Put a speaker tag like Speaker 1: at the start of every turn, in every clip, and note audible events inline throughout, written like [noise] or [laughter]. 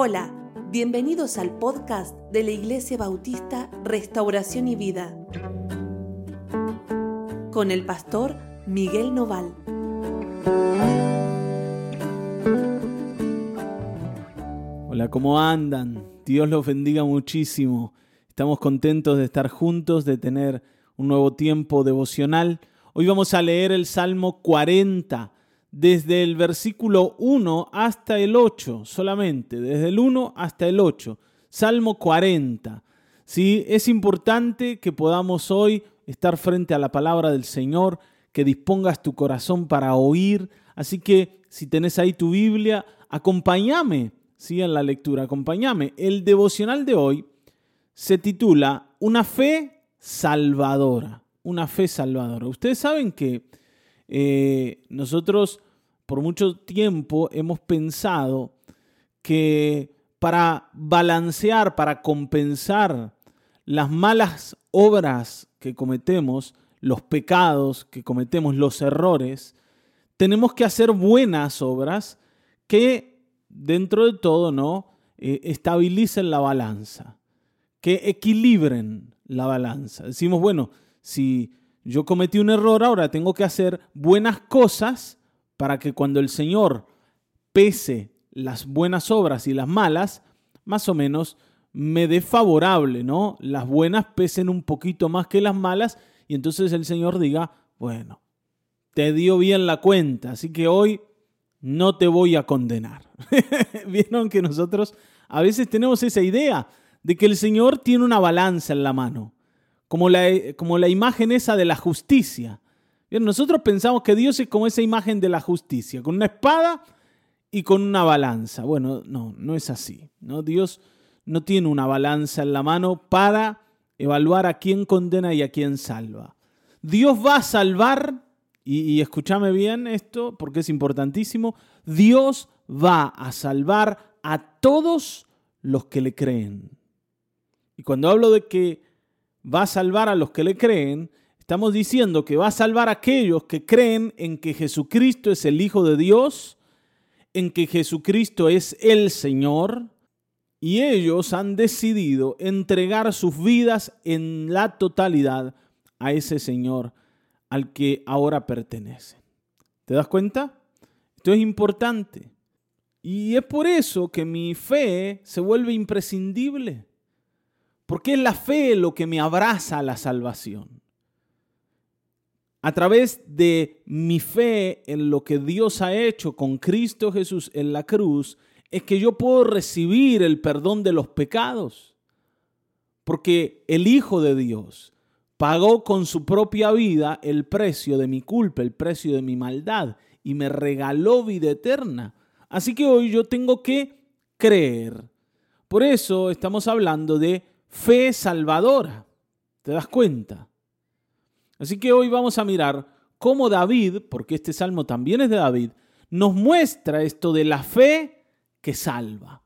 Speaker 1: Hola, bienvenidos al podcast de la Iglesia Bautista Restauración y Vida con el pastor Miguel Noval.
Speaker 2: Hola, ¿cómo andan? Dios los bendiga muchísimo. Estamos contentos de estar juntos, de tener un nuevo tiempo devocional. Hoy vamos a leer el Salmo 40 desde el versículo 1 hasta el 8 solamente, desde el 1 hasta el 8, Salmo 40. ¿sí? Es importante que podamos hoy estar frente a la palabra del Señor, que dispongas tu corazón para oír. Así que si tenés ahí tu Biblia, acompáñame ¿sí? en la lectura, acompáñame. El devocional de hoy se titula Una fe salvadora. Una fe salvadora. Ustedes saben que eh, nosotros por mucho tiempo hemos pensado que para balancear, para compensar las malas obras que cometemos, los pecados que cometemos, los errores, tenemos que hacer buenas obras que dentro de todo no eh, estabilicen la balanza, que equilibren la balanza. Decimos, bueno, si yo cometí un error, ahora tengo que hacer buenas cosas para que cuando el Señor pese las buenas obras y las malas, más o menos me dé favorable, ¿no? Las buenas pesen un poquito más que las malas y entonces el Señor diga, bueno, te dio bien la cuenta, así que hoy no te voy a condenar. [laughs] Vieron que nosotros a veces tenemos esa idea de que el Señor tiene una balanza en la mano como la, como la imagen esa de la justicia. nosotros pensamos que Dios es como esa imagen de la justicia, con una espada y con una balanza. Bueno, no, no es así. Dios no tiene una balanza en la mano para evaluar a quién condena y a quién salva. Dios va a salvar, y, y escúchame bien esto porque es importantísimo, Dios va a salvar a todos los que le creen. Y cuando hablo de que va a salvar a los que le creen, estamos diciendo que va a salvar a aquellos que creen en que Jesucristo es el Hijo de Dios, en que Jesucristo es el Señor, y ellos han decidido entregar sus vidas en la totalidad a ese Señor al que ahora pertenecen. ¿Te das cuenta? Esto es importante. Y es por eso que mi fe se vuelve imprescindible. Porque es la fe lo que me abraza a la salvación. A través de mi fe en lo que Dios ha hecho con Cristo Jesús en la cruz, es que yo puedo recibir el perdón de los pecados. Porque el Hijo de Dios pagó con su propia vida el precio de mi culpa, el precio de mi maldad, y me regaló vida eterna. Así que hoy yo tengo que creer. Por eso estamos hablando de fe salvadora. ¿Te das cuenta? Así que hoy vamos a mirar cómo David, porque este salmo también es de David, nos muestra esto de la fe que salva.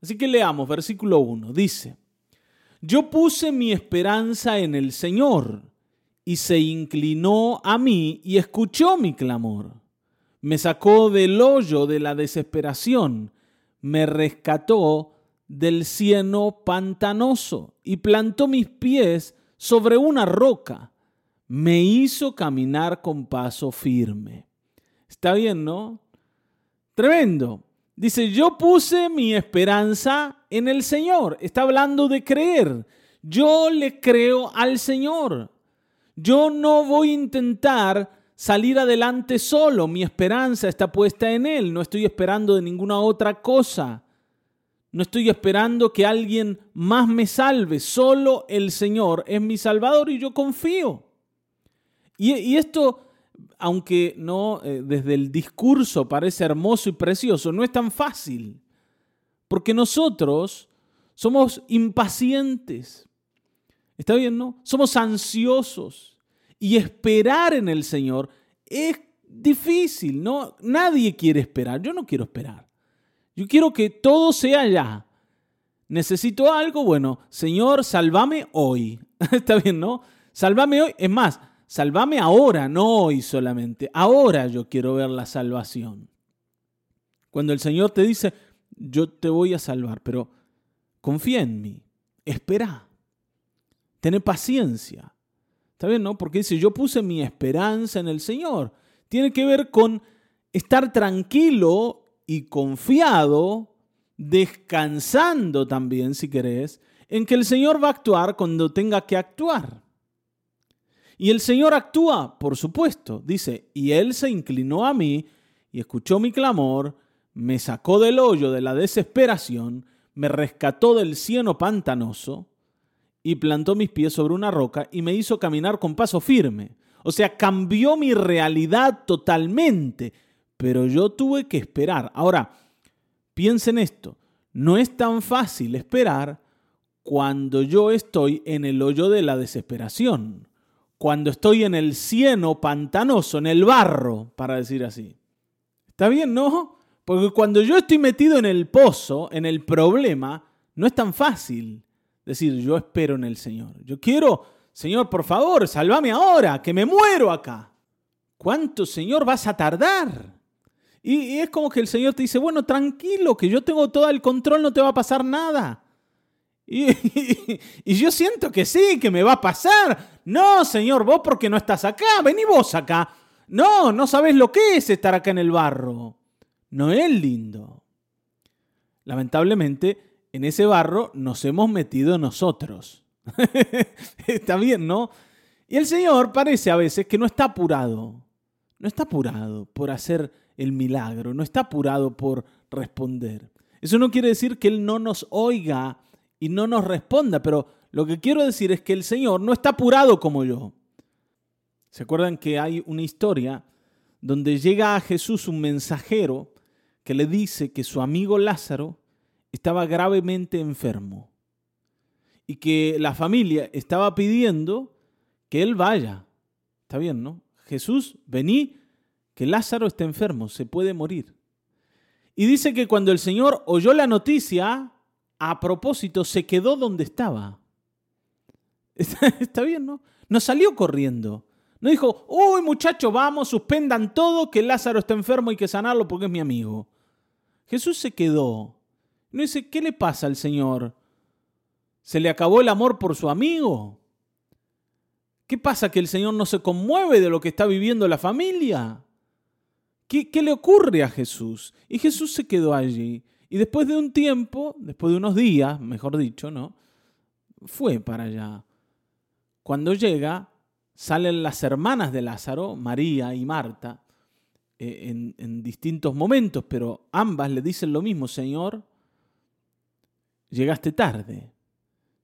Speaker 2: Así que leamos versículo 1. Dice, yo puse mi esperanza en el Señor y se inclinó a mí y escuchó mi clamor. Me sacó del hoyo de la desesperación, me rescató del cieno pantanoso y plantó mis pies sobre una roca. Me hizo caminar con paso firme. Está bien, ¿no? Tremendo. Dice, yo puse mi esperanza en el Señor. Está hablando de creer. Yo le creo al Señor. Yo no voy a intentar salir adelante solo. Mi esperanza está puesta en Él. No estoy esperando de ninguna otra cosa. No estoy esperando que alguien más me salve. Solo el Señor es mi Salvador y yo confío. Y, esto, aunque no eh, desde el discurso parece hermoso y precioso, no es tan fácil. Porque nosotros somos impacientes. ¿Está bien, no? Somos ansiosos. Y esperar en el Señor es difícil, ¿no? Nadie quiere esperar. Yo no quiero esperar. Yo quiero que todo sea ya. Necesito algo, bueno, Señor, sálvame hoy. [laughs] Está bien, ¿no? Sálvame hoy. Es más, sálvame ahora, no hoy solamente. Ahora yo quiero ver la salvación. Cuando el Señor te dice, yo te voy a salvar, pero confía en mí, espera, ten paciencia. ¿Está bien, no? Porque dice, yo puse mi esperanza en el Señor. Tiene que ver con estar tranquilo y confiado, descansando también, si querés, en que el Señor va a actuar cuando tenga que actuar. Y el Señor actúa, por supuesto, dice, y Él se inclinó a mí y escuchó mi clamor, me sacó del hoyo de la desesperación, me rescató del cieno pantanoso y plantó mis pies sobre una roca y me hizo caminar con paso firme. O sea, cambió mi realidad totalmente, pero yo tuve que esperar. Ahora, piensen esto, no es tan fácil esperar cuando yo estoy en el hoyo de la desesperación, cuando estoy en el cieno pantanoso, en el barro, para decir así. ¿Está bien, no? Porque cuando yo estoy metido en el pozo, en el problema, no es tan fácil decir, yo espero en el Señor. Yo quiero, Señor, por favor, sálvame ahora, que me muero acá. ¿Cuánto, Señor, vas a tardar? Y, es como que el Señor te dice, bueno, tranquilo, que yo tengo todo el control, no te va a pasar nada. Y, [laughs] yo siento que sí, que me va a pasar. No, Señor, vos porque no estás acá, vení vos acá. No, no sabes lo que es estar acá en el barro. No es lindo. Lamentablemente, en ese barro nos hemos metido nosotros. [laughs] está bien, ¿no? Y el Señor parece a veces que no está apurado. No está apurado por hacer el milagro, no está apurado por responder. Eso no quiere decir que Él no nos oiga y no nos responda, pero lo que quiero decir es que el Señor no está apurado como yo. ¿Se acuerdan que hay una historia donde llega a Jesús un mensajero que le dice que su amigo Lázaro estaba gravemente enfermo y que la familia estaba pidiendo que él vaya. Está bien, ¿no? Jesús, vení, que Lázaro está enfermo, se puede morir. Y dice que cuando el Señor oyó la noticia, a propósito, se quedó donde estaba. [laughs] Está, bien, ¿no? No salió corriendo. No dijo, uy muchachos, vamos, suspendan todo, que Lázaro está enfermo y que sanarlo porque es mi amigo. Jesús se quedó no dice, ¿qué le pasa al Señor? ¿Se le acabó el amor por su amigo? ¿Qué pasa que el Señor no se conmueve de lo que está viviendo la familia? ¿Qué, ¿Qué, le ocurre a Jesús? Y Jesús se quedó allí. Y después de un tiempo, después de unos días, mejor dicho, ¿no? Fue para allá. Cuando llega, salen las hermanas de Lázaro, María y Marta, eh, en, en distintos momentos, pero ambas le dicen lo mismo, Señor, llegaste tarde.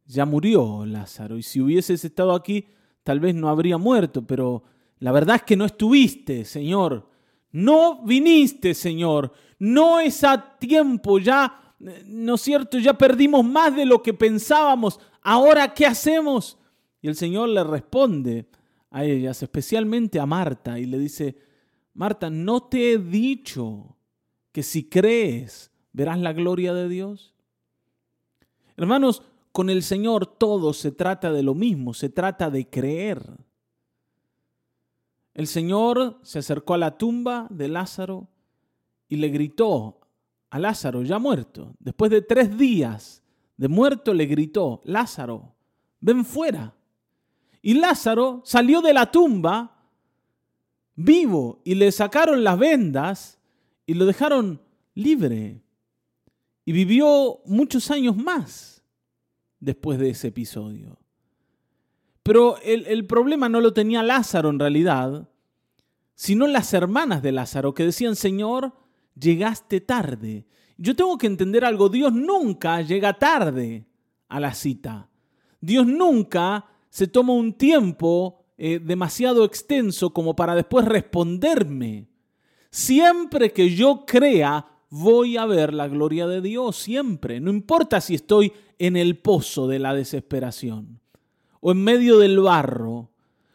Speaker 2: Ya murió Lázaro y si hubieses estado aquí, tal vez no habría muerto, pero la verdad es que no estuviste, Señor. No viniste, Señor. No es a tiempo, ya, ¿no es cierto? Ya perdimos más de lo que pensábamos. Ahora, ¿qué hacemos? Y el Señor le responde a ellas, especialmente a Marta, y le dice, Marta, ¿no te he dicho que si crees verás la gloria de Dios? Hermanos, con el Señor todo se trata de lo mismo, se trata de creer. El Señor se acercó a la tumba de Lázaro y le gritó a Lázaro, ya muerto, después de tres días de muerto, le gritó, Lázaro, ven fuera. Y Lázaro salió de la tumba vivo y le sacaron las vendas y lo dejaron libre y vivió muchos años más después de ese episodio. Pero el, problema no lo tenía Lázaro en realidad, sino las hermanas de Lázaro que decían, Señor, llegaste tarde. Yo tengo que entender algo, Dios nunca llega tarde a la cita. Dios nunca se toma un tiempo eh, demasiado extenso como para después responderme. Siempre que yo crea, voy a ver la gloria de Dios siempre. No importa si estoy en el pozo de la desesperación o en medio del barro.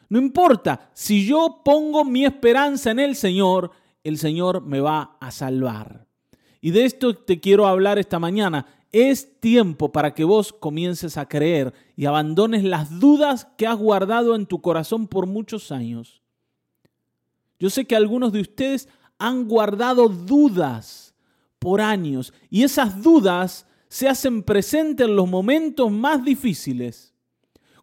Speaker 2: No importa, si yo pongo mi esperanza en el Señor, el Señor me va a salvar. Y de esto te quiero hablar esta mañana. Es tiempo para que vos comiences a creer y abandones las dudas que has guardado en tu corazón por muchos años. Yo sé que algunos de ustedes han guardado dudas por años. Y esas dudas se hacen presentes en los momentos más difíciles.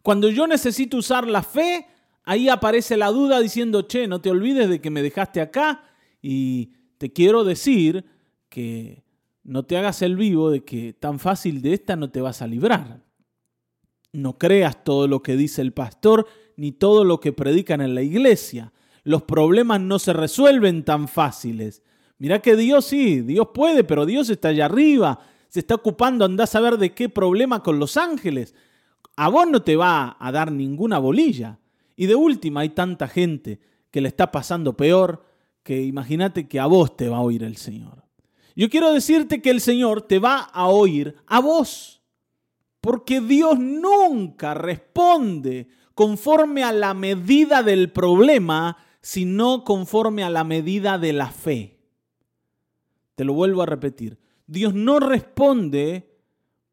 Speaker 2: Cuando yo necesito usar la fe, ahí aparece la duda diciendo, che, no te olvides de que me dejaste acá y te quiero decir que no te hagas el vivo de que tan fácil de esta no te vas a librar. No creas todo lo que dice el pastor ni todo lo que predican en la iglesia. Los problemas no se resuelven tan fáciles. Mira que Dios sí, Dios puede, pero Dios está allá arriba, se está ocupando, andás a ver de qué problema con los ángeles. A vos no te va a dar ninguna bolilla. Y de última hay tanta gente que le está pasando peor que imagínate que a vos te va a oír el Señor. Yo quiero decirte que el Señor te va a oír a vos. Porque Dios nunca responde conforme a la medida del problema, sino conforme a la medida de la fe. Te lo vuelvo a repetir. Dios no responde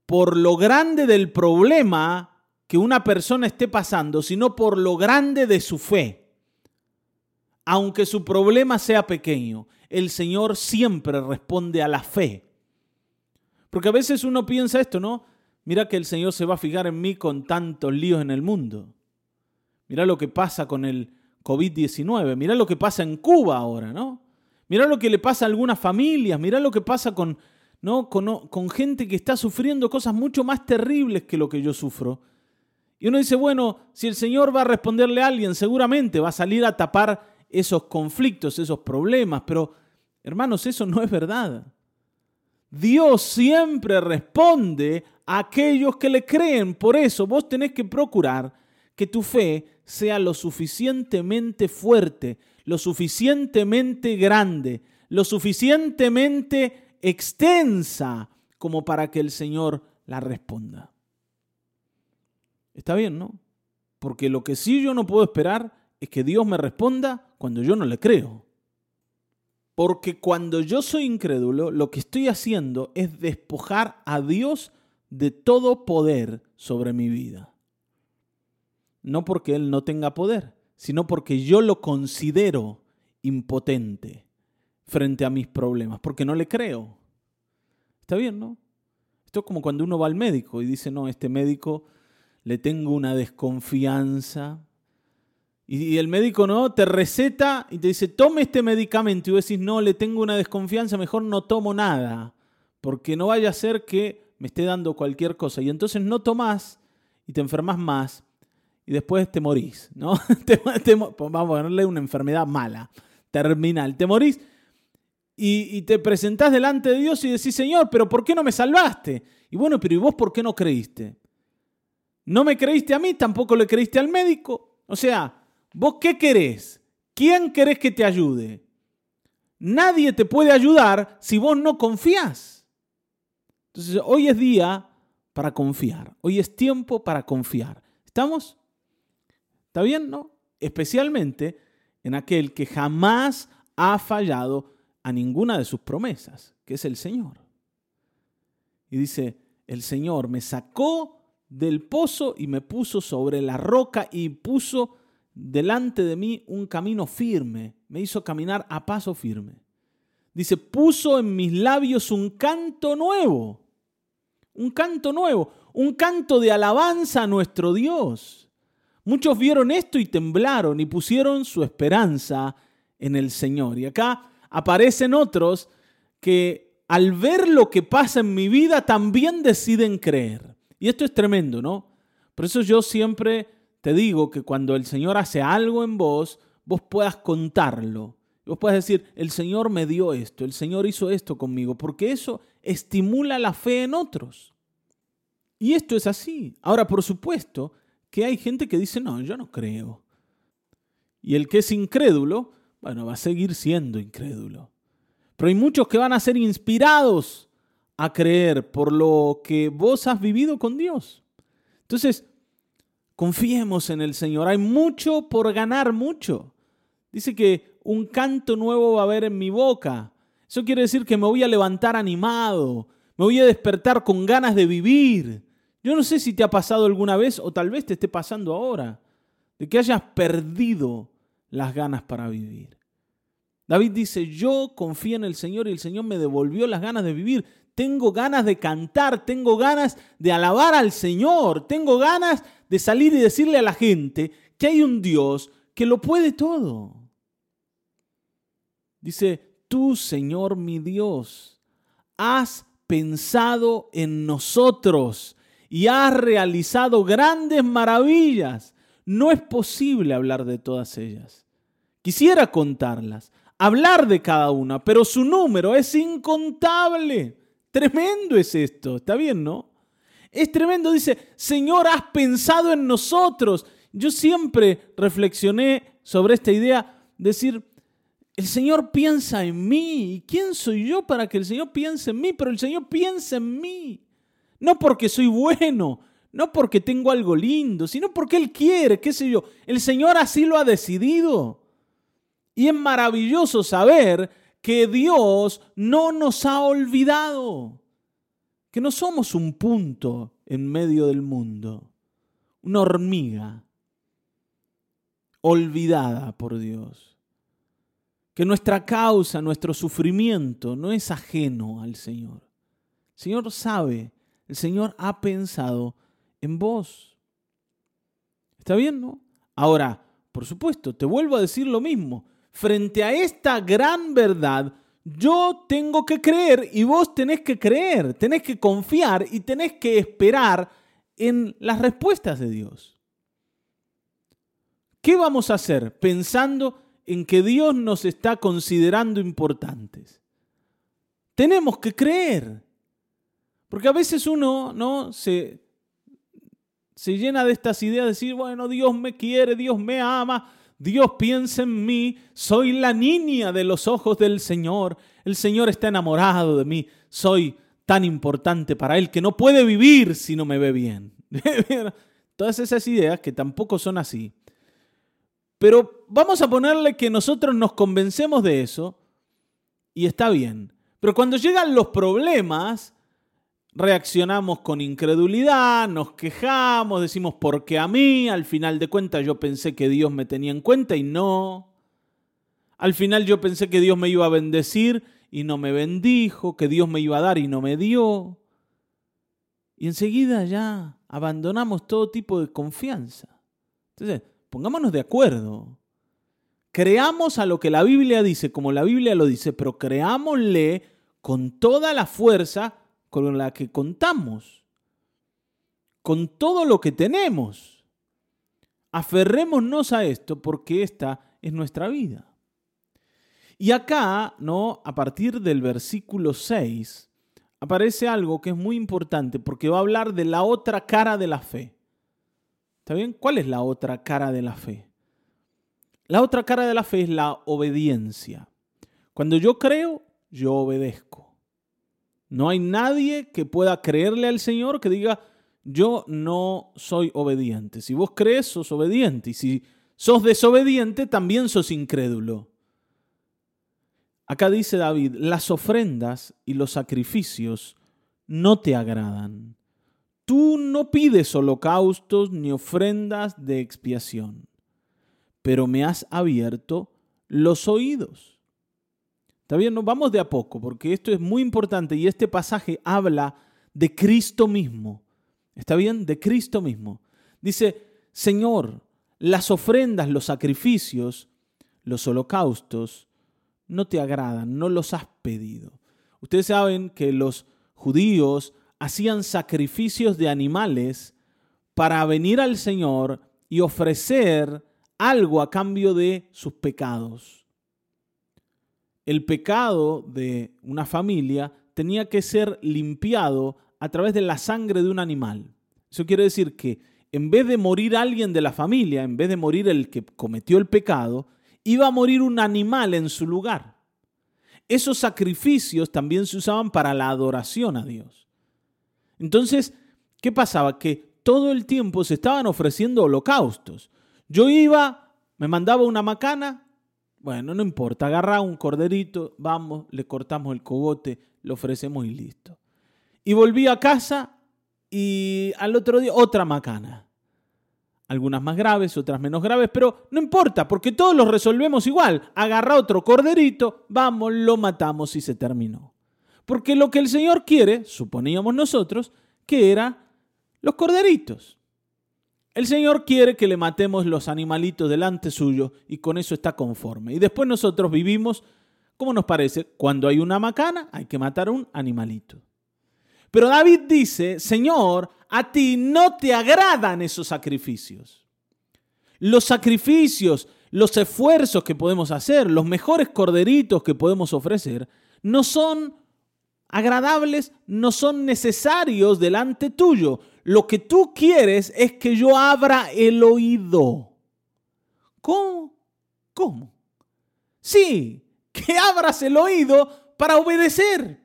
Speaker 2: por lo grande del problema que una persona esté pasando, sino por lo grande de su fe. Aunque su problema sea pequeño, el Señor siempre responde a la fe. Porque a veces uno piensa esto, ¿no? Mira que el Señor se va a fijar en mí con tantos líos en el mundo. Mira lo que pasa con el COVID-19. Mira lo que pasa en Cuba ahora, ¿no? Mira lo que le pasa a algunas familias. Mira lo que pasa con, ¿no? Con, con gente que está sufriendo cosas mucho más terribles que lo que yo sufro. Y uno dice, bueno, si el Señor va a responderle a alguien, seguramente va a salir a tapar esos conflictos, esos problemas. Pero, hermanos, eso no es verdad. Dios siempre responde a aquellos que le creen. Por eso vos tenés que procurar que tu fe sea lo suficientemente fuerte, lo suficientemente grande, lo suficientemente extensa como para que el Señor la responda. Está bien, ¿no? Porque lo que sí yo no puedo esperar es que Dios me responda cuando yo no le creo. Porque cuando yo soy incrédulo, lo que estoy haciendo es despojar a Dios de todo poder sobre mi vida. No porque Él no tenga poder, sino porque yo lo considero impotente frente a mis problemas, porque no le creo. Está bien, ¿no? Esto es como cuando uno va al médico y dice, no, este médico le tengo una desconfianza, y el médico no te receta y te dice, tome este medicamento. Y vos decís, no, le tengo una desconfianza, mejor no tomo nada. Porque no vaya a ser que me esté dando cualquier cosa. Y entonces no tomás y te enfermas más. Y después te morís, ¿no? [laughs] vamos a ponerle una enfermedad mala, terminal. Te morís y, y te presentás delante de Dios y decís, Señor, pero ¿por qué no me salvaste? Y bueno, pero ¿y vos por qué no creíste? No me creíste a mí, tampoco le creíste al médico. O sea, ¿Vos qué querés? ¿Quién querés que te ayude? Nadie te puede ayudar si vos no confías. Entonces, hoy es día para confiar. Hoy es tiempo para confiar. ¿Estamos? ¿Está bien? ¿No? Especialmente en aquel que jamás ha fallado a ninguna de sus promesas, que es el Señor. Y dice, el Señor me sacó del pozo y me puso sobre la roca y puso delante de mí un camino firme, me hizo caminar a paso firme. Dice, puso en mis labios un canto nuevo, un canto nuevo, un canto de alabanza a nuestro Dios. Muchos vieron esto y temblaron y pusieron su esperanza en el Señor. Y acá aparecen otros que al ver lo que pasa en mi vida también deciden creer. Y esto es tremendo, ¿no? Por eso yo siempre te digo que cuando el Señor hace algo en vos, vos puedas contarlo. Vos puedas decir, el Señor me dio esto, el Señor hizo esto conmigo, porque eso estimula la fe en otros. Y esto es así. Ahora, por supuesto que hay gente que dice, no, yo no creo. Y el que es incrédulo, bueno, va a seguir siendo incrédulo. Pero hay muchos que van a ser inspirados a creer por lo que vos has vivido con Dios. Entonces, Confiemos en el Señor. Hay mucho por ganar, mucho. Dice que un canto nuevo va a haber en mi boca. Eso quiere decir que me voy a levantar animado, me voy a despertar con ganas de vivir. Yo no sé si te ha pasado alguna vez o tal vez te esté pasando ahora, de que hayas perdido las ganas para vivir. David dice, yo confío en el Señor y el Señor me devolvió las ganas de vivir. Tengo ganas de cantar, tengo ganas de alabar al Señor, tengo ganas de salir y decirle a la gente que hay un Dios que lo puede todo. Dice, tú Señor mi Dios, has pensado en nosotros y has realizado grandes maravillas. No es posible hablar de todas ellas. Quisiera contarlas, hablar de cada una, pero su número es incontable. Tremendo es esto, ¿está bien, no? Es tremendo, dice, Señor, has pensado en nosotros. Yo siempre reflexioné sobre esta idea, decir, el Señor piensa en mí. quién soy yo para que el Señor piense en mí? Pero el Señor piensa en mí. No porque soy bueno, no porque tengo algo lindo, sino porque Él quiere, qué sé yo. El Señor así lo ha decidido. Y es maravilloso saber que Dios no nos ha olvidado, que no somos un punto en medio del mundo, una hormiga olvidada por Dios, que nuestra causa, nuestro sufrimiento no es ajeno al Señor. El Señor sabe, el Señor ha pensado en vos. ¿Está bien, no? Ahora, por supuesto, te vuelvo a decir lo mismo frente a esta gran verdad, yo tengo que creer y vos tenés que creer, tenés que confiar y tenés que esperar en las respuestas de Dios. ¿Qué vamos a hacer pensando en que Dios nos está considerando importantes? Tenemos que creer. Porque a veces uno no se, se llena de estas ideas de decir, bueno, Dios me quiere, Dios me ama, Dios piensa en mí, soy la niña de los ojos del Señor, el Señor está enamorado de mí, soy tan importante para Él que no puede vivir si no me ve bien. [laughs] Todas esas ideas que tampoco son así. Pero vamos a ponerle que nosotros nos convencemos de eso y está bien. Pero cuando llegan los problemas, reaccionamos con incredulidad, nos quejamos, decimos, porque a mí? Al final de cuentas yo pensé que Dios me tenía en cuenta y no. Al final yo pensé que Dios me iba a bendecir y no me bendijo, que Dios me iba a dar y no me dio. Y enseguida ya abandonamos todo tipo de confianza. Entonces, pongámonos de acuerdo. Creamos a lo que la Biblia dice, como la Biblia lo dice, pero creámosle con toda la fuerza con la que contamos, con todo lo que tenemos. Aferrémonos a esto porque esta es nuestra vida. Y acá, ¿no? A partir del versículo 6, aparece algo que es muy importante porque va a hablar de la otra cara de la fe. ¿Está bien? ¿Cuál es la otra cara de la fe? La otra cara de la fe es la obediencia. Cuando yo creo, yo obedezco. No hay nadie que pueda creerle al Señor que diga, yo no soy obediente. Si vos crees, sos obediente. Y si sos desobediente, también sos incrédulo. Acá dice David, las ofrendas y los sacrificios no te agradan. Tú no pides holocaustos ni ofrendas de expiación, pero me has abierto los oídos. ¿Está bien? vamos de a poco, porque esto es muy importante y este pasaje habla de Cristo mismo. ¿Está bien? De Cristo mismo. Dice, Señor, las ofrendas, los sacrificios, los holocaustos, no te agradan, no los has pedido. Ustedes saben que los judíos hacían sacrificios de animales para venir al Señor y ofrecer algo a cambio de sus pecados el pecado de una familia tenía que ser limpiado a través de la sangre de un animal. Eso quiere decir que en vez de morir alguien de la familia, en vez de morir el que cometió el pecado, iba a morir un animal en su lugar. Esos sacrificios también se usaban para la adoración a Dios. Entonces, ¿qué pasaba? Que todo el tiempo se estaban ofreciendo holocaustos. Yo iba, me mandaba una macana, bueno, no importa, agarra un corderito, vamos, le cortamos el cogote, lo ofrecemos y listo. Y volví a casa y al otro día otra macana. algunas más graves, otras menos graves, pero no importa, porque todos los resolvemos igual. Agarra otro corderito, vamos, lo matamos y se terminó. Porque lo que el Señor quiere, suponíamos nosotros, que era los corderitos. El Señor quiere que le matemos los animalitos delante suyo y con eso está conforme. Y después nosotros vivimos, como nos parece, cuando hay una macana hay que matar un animalito. Pero David dice, Señor, a ti no te agradan esos sacrificios. Los sacrificios, los esfuerzos que podemos hacer, los mejores corderitos que podemos ofrecer, no son agradables, no son necesarios delante tuyo. Lo que tú quieres es que yo abra el oído. ¿Cómo? ¿Cómo? Sí, que abras el oído para obedecer,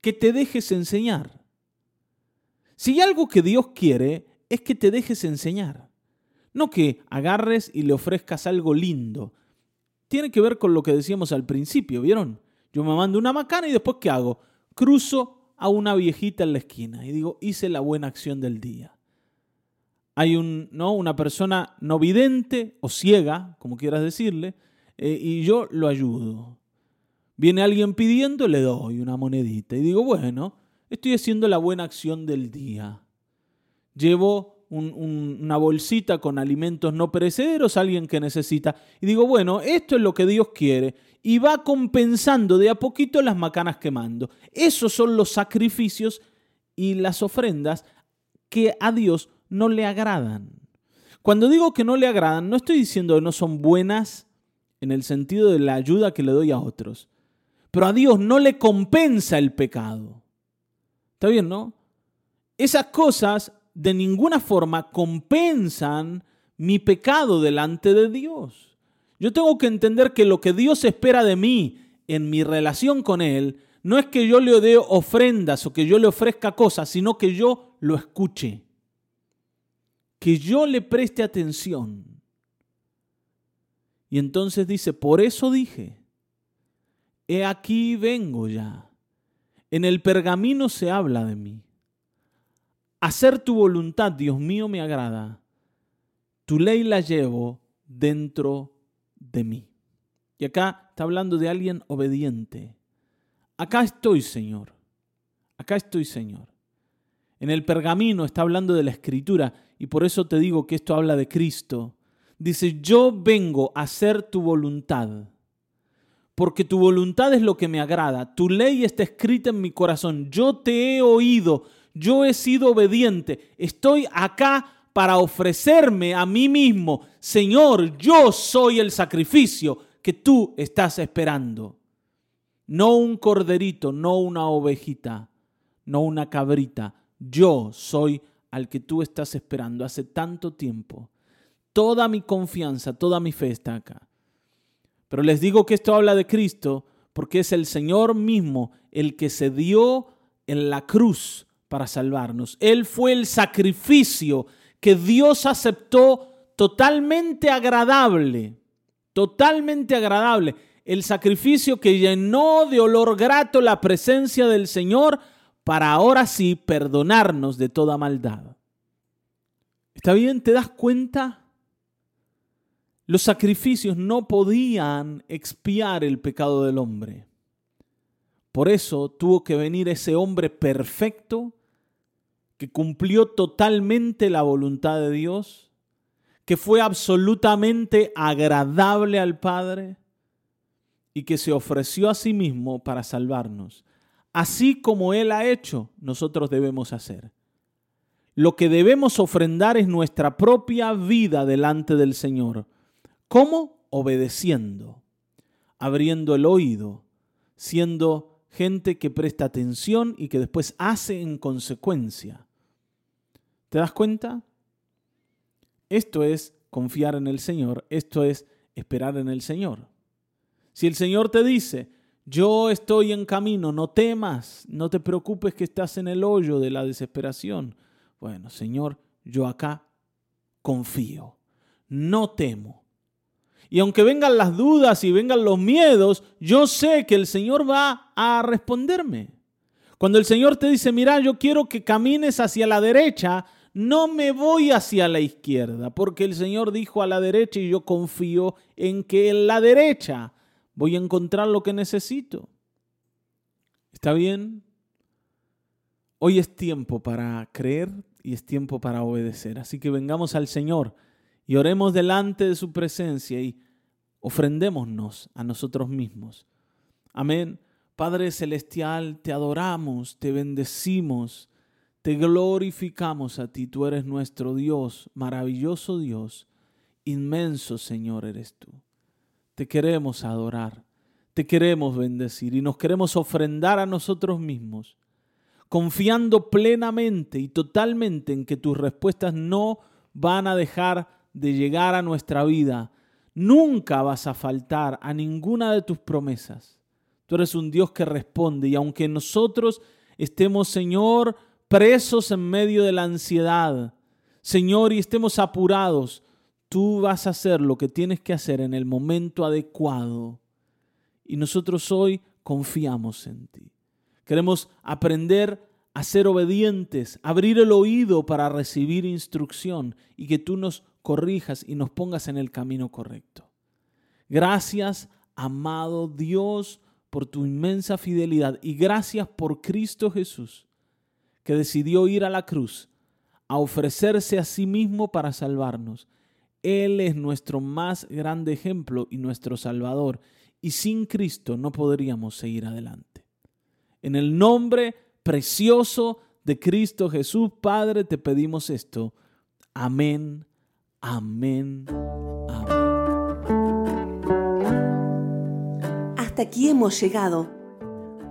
Speaker 2: que te dejes enseñar. Si hay algo que Dios quiere, es que te dejes enseñar. No que agarres y le ofrezcas algo lindo. Tiene que ver con lo que decíamos al principio, ¿vieron? Yo me mando una macana y después ¿qué hago? Cruzo a una viejita en la esquina y digo, hice la buena acción del día. Hay un, ¿no? una persona no vidente o ciega, como quieras decirle, eh, y yo lo ayudo. Viene alguien pidiendo, le doy una monedita y digo, bueno, estoy haciendo la buena acción del día. Llevo una bolsita con alimentos no perecederos a alguien que necesita. Y digo, bueno, esto es lo que Dios quiere. Y va compensando de a poquito las macanas que mando. Esos son los sacrificios y las ofrendas que a Dios no le agradan. Cuando digo que no le agradan, no estoy diciendo que no son buenas en el sentido de la ayuda que le doy a otros. Pero a Dios no le compensa el pecado. ¿Está bien, no? Esas cosas de ninguna forma compensan mi pecado delante de Dios. Yo tengo que entender que lo que Dios espera de mí en mi relación con Él no es que yo le dé ofrendas o que yo le ofrezca cosas, sino que yo lo escuche, que yo le preste atención. Y entonces dice, por eso dije, he aquí vengo ya. En el pergamino se habla de mí. Hacer tu voluntad, Dios mío, me agrada. Tu ley la llevo dentro de mí. Y acá está hablando de alguien obediente. Acá estoy, Señor. Acá estoy, Señor. En el pergamino está hablando de la escritura y por eso te digo que esto habla de Cristo. Dice, yo vengo a hacer tu voluntad porque tu voluntad es lo que me agrada, tu ley está escrita en mi corazón, yo te he oído, yo he sido obediente, estoy acá para ofrecerme a mí mismo, Señor, yo soy el sacrificio que tú estás esperando. No un corderito, no una ovejita, no una cabrita, yo soy al que tú estás esperando hace tanto tiempo. Toda mi confianza, toda mi fe está acá. Pero les digo que esto habla de Cristo porque es el Señor mismo el que se dio en la cruz para salvarnos. Él fue el sacrificio que Dios aceptó totalmente agradable, totalmente agradable. El sacrificio que llenó de olor grato la presencia del Señor para ahora sí perdonarnos de toda maldad. ¿Está bien? ¿Te das cuenta? Los sacrificios no podían expiar el pecado del hombre. Por eso tuvo que venir ese hombre perfecto que cumplió totalmente la voluntad de Dios, que fue absolutamente agradable al Padre y que se ofreció a sí mismo para salvarnos. Así como Él ha hecho, nosotros debemos hacer. Lo que debemos ofrendar es nuestra propia vida delante del Señor ¿Cómo? Obedeciendo, abriendo el oído, siendo gente que presta atención y que después hace en consecuencia. ¿Te das cuenta? Esto es confiar en el Señor, esto es esperar en el Señor. Si el Señor te dice, yo estoy en camino, no temas, no te preocupes que estás en el hoyo de la desesperación. Bueno, Señor, yo acá confío, no temo. Y aunque vengan las dudas y vengan los miedos, yo sé que el Señor va a responderme. Cuando el Señor te dice, mira, yo quiero que camines hacia la derecha, no me voy hacia la izquierda, porque el Señor dijo a la derecha y yo confío en que en la derecha voy a encontrar lo que necesito. ¿Está bien? Hoy es tiempo para creer y es tiempo para obedecer. Así que vengamos al Señor y oremos delante de su presencia y ofrendémonos a nosotros mismos. Amén. Padre Celestial, te adoramos, te bendecimos, te glorificamos a ti. Tú eres nuestro Dios, maravilloso Dios, inmenso Señor eres tú. Te queremos adorar, te queremos bendecir y nos queremos ofrendar a nosotros mismos, confiando plenamente y totalmente en que tus respuestas no van a dejar de llegar a nuestra vida. Nunca vas a faltar a ninguna de tus promesas. Tú eres un Dios que responde y aunque nosotros estemos, Señor, presos en medio de la ansiedad, Señor, y estemos apurados, tú vas a hacer lo que tienes que hacer en el momento adecuado. Y nosotros hoy confiamos en ti. Queremos aprender a ser obedientes, abrir el oído para recibir instrucción y que tú nos corrijas y nos pongas en el camino correcto. Gracias, amado Dios, por tu inmensa fidelidad y gracias por Cristo Jesús, que decidió ir a la cruz a ofrecerse a sí mismo para salvarnos. Él es nuestro más grande ejemplo y nuestro Salvador, y sin Cristo no podríamos seguir adelante. En el nombre precioso de Cristo Jesús, Padre, te pedimos esto. Amén, amén.
Speaker 1: Hasta aquí hemos llegado.